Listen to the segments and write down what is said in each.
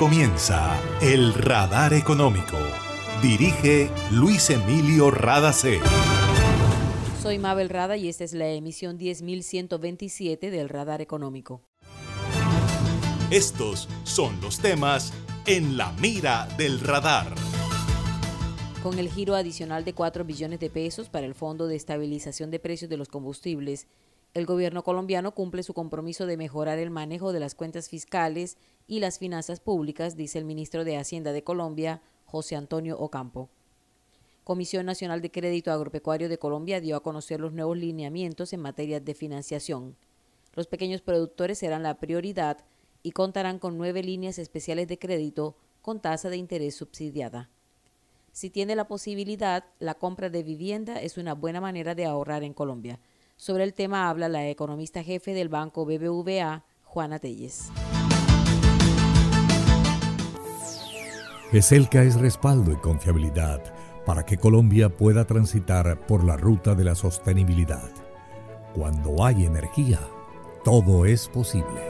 comienza El Radar Económico. Dirige Luis Emilio Radacé. Soy Mabel Rada y esta es la emisión 10127 del Radar Económico. Estos son los temas en la mira del radar. Con el giro adicional de 4 billones de pesos para el Fondo de Estabilización de Precios de los Combustibles, el gobierno colombiano cumple su compromiso de mejorar el manejo de las cuentas fiscales y las finanzas públicas, dice el ministro de Hacienda de Colombia, José Antonio Ocampo. Comisión Nacional de Crédito Agropecuario de Colombia dio a conocer los nuevos lineamientos en materia de financiación. Los pequeños productores serán la prioridad y contarán con nueve líneas especiales de crédito con tasa de interés subsidiada. Si tiene la posibilidad, la compra de vivienda es una buena manera de ahorrar en Colombia. Sobre el tema habla la economista jefe del banco BBVA, Juana Telles. ESELCA es respaldo y confiabilidad para que Colombia pueda transitar por la ruta de la sostenibilidad. Cuando hay energía, todo es posible.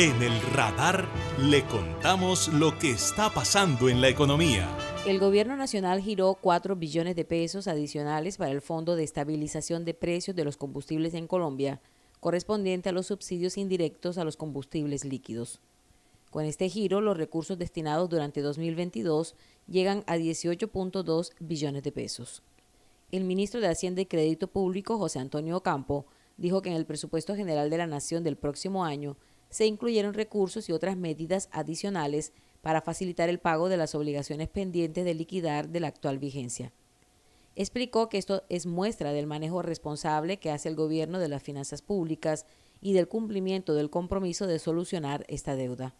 En el radar le contamos lo que está pasando en la economía. El gobierno nacional giró 4 billones de pesos adicionales para el Fondo de Estabilización de Precios de los Combustibles en Colombia, correspondiente a los subsidios indirectos a los combustibles líquidos. Con este giro, los recursos destinados durante 2022 llegan a 18.2 billones de pesos. El ministro de Hacienda y Crédito Público, José Antonio Ocampo, dijo que en el presupuesto general de la Nación del próximo año se incluyeron recursos y otras medidas adicionales para facilitar el pago de las obligaciones pendientes de liquidar de la actual vigencia. Explicó que esto es muestra del manejo responsable que hace el gobierno de las finanzas públicas y del cumplimiento del compromiso de solucionar esta deuda.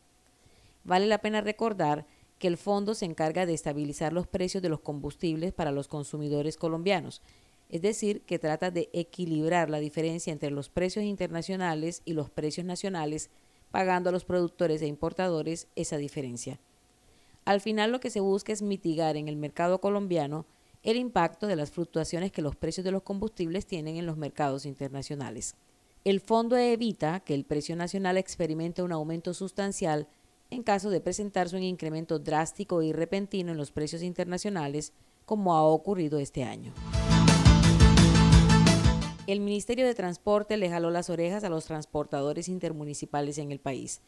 Vale la pena recordar que el fondo se encarga de estabilizar los precios de los combustibles para los consumidores colombianos, es decir, que trata de equilibrar la diferencia entre los precios internacionales y los precios nacionales, pagando a los productores e importadores esa diferencia. Al final lo que se busca es mitigar en el mercado colombiano el impacto de las fluctuaciones que los precios de los combustibles tienen en los mercados internacionales. El fondo evita que el precio nacional experimente un aumento sustancial en caso de presentarse un incremento drástico y repentino en los precios internacionales, como ha ocurrido este año. El Ministerio de Transporte le jaló las orejas a los transportadores intermunicipales en el país.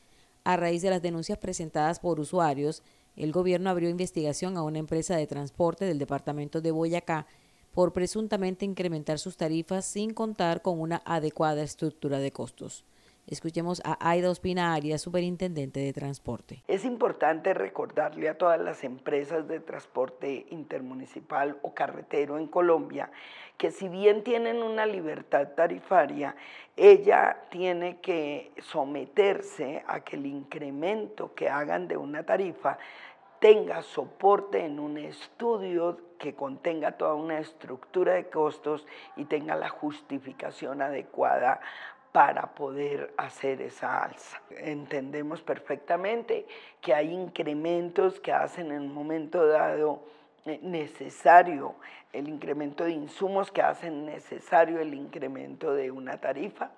A raíz de las denuncias presentadas por usuarios, el gobierno abrió investigación a una empresa de transporte del departamento de Boyacá por presuntamente incrementar sus tarifas sin contar con una adecuada estructura de costos. Escuchemos a Aida Ospina Arias, superintendente de transporte. Es importante recordarle a todas las empresas de transporte intermunicipal o carretero en Colombia que si bien tienen una libertad tarifaria, ella tiene que someterse a que el incremento que hagan de una tarifa tenga soporte en un estudio que contenga toda una estructura de costos y tenga la justificación adecuada para poder hacer esa alza. Entendemos perfectamente que hay incrementos que hacen en un momento dado eh, necesario el incremento de insumos que hacen necesario el incremento de una tarifa,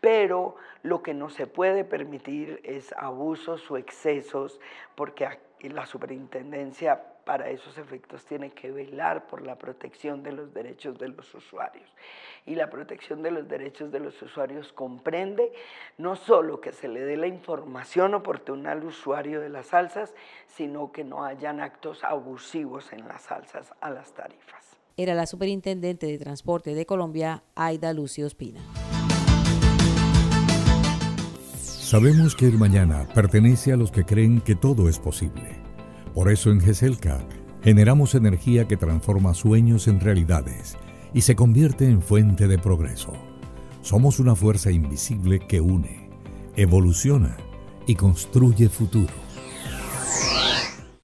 pero lo que no se puede permitir es abusos o excesos, porque la superintendencia para esos efectos tiene que velar por la protección de los derechos de los usuarios. Y la protección de los derechos de los usuarios comprende no solo que se le dé la información oportuna al usuario de las salsas, sino que no hayan actos abusivos en las salsas a las tarifas. Era la superintendente de Transporte de Colombia, Aida Lucio Espina. Sabemos que el mañana pertenece a los que creen que todo es posible. Por eso en GESELCA generamos energía que transforma sueños en realidades y se convierte en fuente de progreso. Somos una fuerza invisible que une, evoluciona y construye futuro.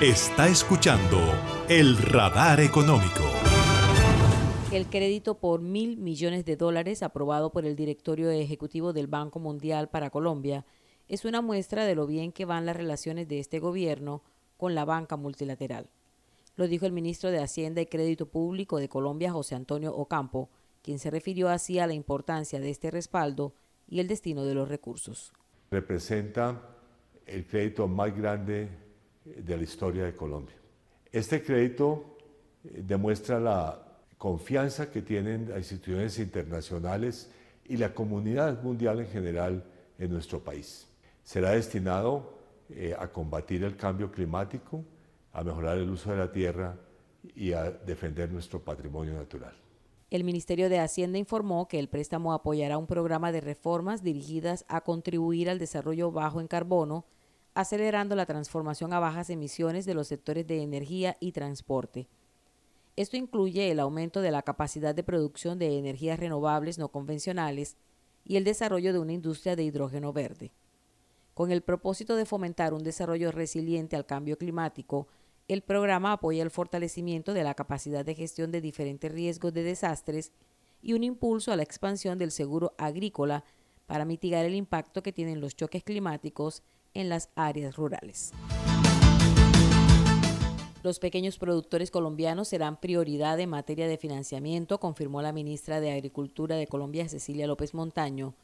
Está escuchando el radar económico. El crédito por mil millones de dólares aprobado por el directorio ejecutivo del Banco Mundial para Colombia es una muestra de lo bien que van las relaciones de este gobierno con la banca multilateral. Lo dijo el ministro de Hacienda y Crédito Público de Colombia, José Antonio Ocampo, quien se refirió así a la importancia de este respaldo y el destino de los recursos. Representa el crédito más grande de la historia de Colombia. Este crédito eh, demuestra la confianza que tienen las instituciones internacionales y la comunidad mundial en general en nuestro país. Será destinado eh, a combatir el cambio climático, a mejorar el uso de la tierra y a defender nuestro patrimonio natural. El Ministerio de Hacienda informó que el préstamo apoyará un programa de reformas dirigidas a contribuir al desarrollo bajo en carbono acelerando la transformación a bajas emisiones de los sectores de energía y transporte. Esto incluye el aumento de la capacidad de producción de energías renovables no convencionales y el desarrollo de una industria de hidrógeno verde. Con el propósito de fomentar un desarrollo resiliente al cambio climático, el programa apoya el fortalecimiento de la capacidad de gestión de diferentes riesgos de desastres y un impulso a la expansión del seguro agrícola para mitigar el impacto que tienen los choques climáticos en las áreas rurales. Los pequeños productores colombianos serán prioridad en materia de financiamiento, confirmó la ministra de Agricultura de Colombia, Cecilia López Montaño,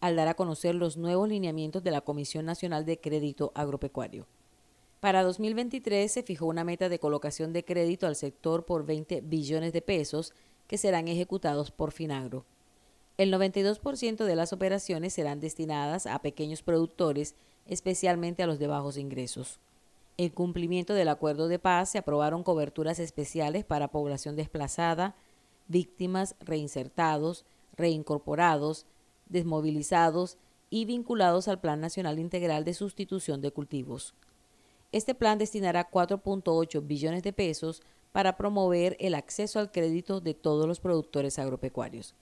al dar a conocer los nuevos lineamientos de la Comisión Nacional de Crédito Agropecuario. Para 2023 se fijó una meta de colocación de crédito al sector por 20 billones de pesos que serán ejecutados por Finagro. El 92% de las operaciones serán destinadas a pequeños productores especialmente a los de bajos ingresos. En cumplimiento del acuerdo de paz se aprobaron coberturas especiales para población desplazada, víctimas, reinsertados, reincorporados, desmovilizados y vinculados al Plan Nacional Integral de Sustitución de Cultivos. Este plan destinará 4.8 billones de pesos para promover el acceso al crédito de todos los productores agropecuarios.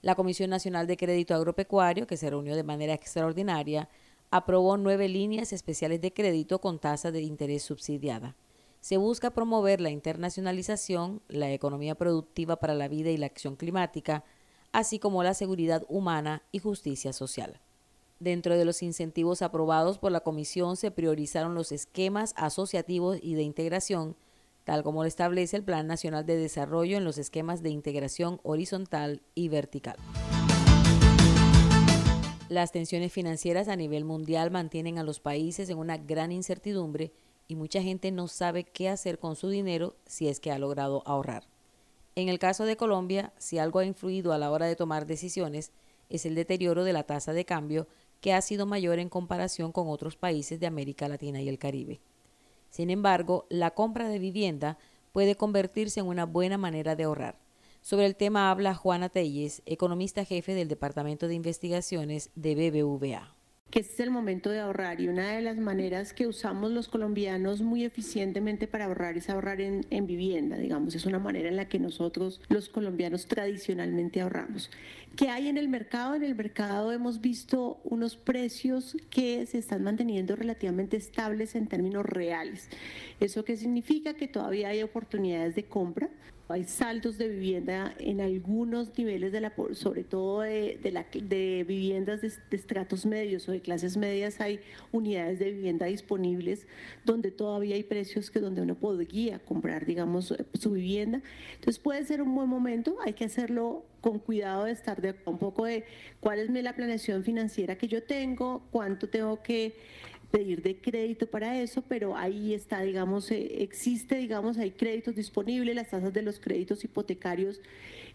La Comisión Nacional de Crédito Agropecuario, que se reunió de manera extraordinaria, aprobó nueve líneas especiales de crédito con tasa de interés subsidiada. Se busca promover la internacionalización, la economía productiva para la vida y la acción climática, así como la seguridad humana y justicia social. Dentro de los incentivos aprobados por la Comisión se priorizaron los esquemas asociativos y de integración, tal como lo establece el Plan Nacional de Desarrollo en los esquemas de integración horizontal y vertical. Las tensiones financieras a nivel mundial mantienen a los países en una gran incertidumbre y mucha gente no sabe qué hacer con su dinero si es que ha logrado ahorrar. En el caso de Colombia, si algo ha influido a la hora de tomar decisiones, es el deterioro de la tasa de cambio que ha sido mayor en comparación con otros países de América Latina y el Caribe. Sin embargo, la compra de vivienda puede convertirse en una buena manera de ahorrar. Sobre el tema habla Juana Telles, economista jefe del Departamento de Investigaciones de BBVA que este es el momento de ahorrar y una de las maneras que usamos los colombianos muy eficientemente para ahorrar es ahorrar en, en, vivienda, digamos, es una manera en la que nosotros los colombianos tradicionalmente ahorramos. ¿Qué hay en el mercado? En el mercado hemos visto unos precios que se están manteniendo relativamente estables en términos reales. ¿Eso qué significa? Que todavía hay oportunidades de compra, hay saldos de vivienda en algunos niveles de la sobre todo de, de viviendas de, estratos medios o de clases medias hay unidades de vivienda disponibles donde todavía hay precios que donde uno podría comprar digamos su vivienda entonces puede ser un buen momento hay que hacerlo con cuidado de estar de un poco de cuál es la planeación financiera que yo tengo cuánto tengo que pedir de crédito para eso, pero ahí está, digamos, eh, existe, digamos, hay créditos disponibles, las tasas de los créditos hipotecarios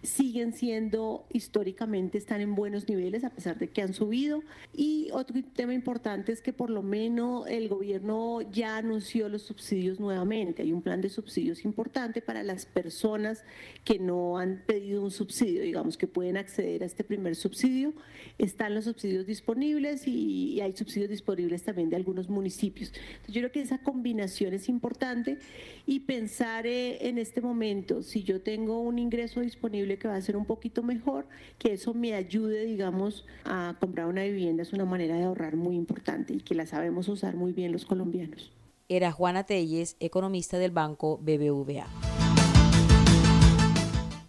siguen siendo históricamente, están en buenos niveles a pesar de que han subido. Y otro tema importante es que por lo menos el gobierno ya anunció los subsidios nuevamente. Hay un plan de subsidios importante para las personas que no han pedido un subsidio, digamos, que pueden acceder a este primer subsidio. Están los subsidios disponibles y, hay subsidios disponibles también de algunos municipios. Entonces, yo creo que esa combinación es importante y pensar eh, en este momento, si yo tengo un ingreso disponible, que va a ser un poquito mejor, que eso me ayude, digamos, a comprar una vivienda. Es una manera de ahorrar muy importante y que la sabemos usar muy bien los colombianos. Era Juana Telles, economista del banco BBVA.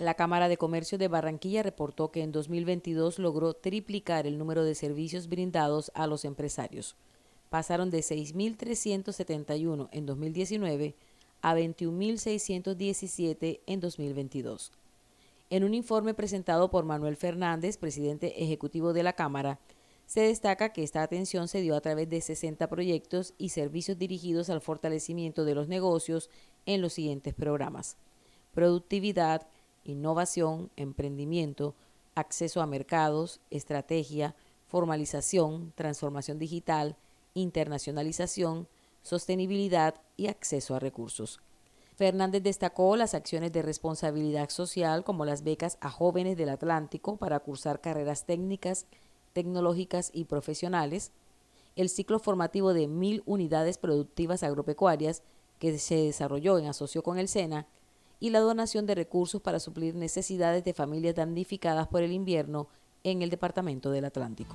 La Cámara de Comercio de Barranquilla reportó que en 2022 logró triplicar el número de servicios brindados a los empresarios. Pasaron de 6.371 en 2019 a 21.617 en 2022. En un informe presentado por Manuel Fernández, presidente ejecutivo de la Cámara, se destaca que esta atención se dio a través de 60 proyectos y servicios dirigidos al fortalecimiento de los negocios en los siguientes programas. Productividad, innovación, emprendimiento, acceso a mercados, estrategia, formalización, transformación digital, internacionalización, sostenibilidad y acceso a recursos. Fernández destacó las acciones de responsabilidad social como las becas a jóvenes del Atlántico para cursar carreras técnicas, tecnológicas y profesionales, el ciclo formativo de mil unidades productivas agropecuarias que se desarrolló en asocio con el SENA y la donación de recursos para suplir necesidades de familias damnificadas por el invierno en el Departamento del Atlántico.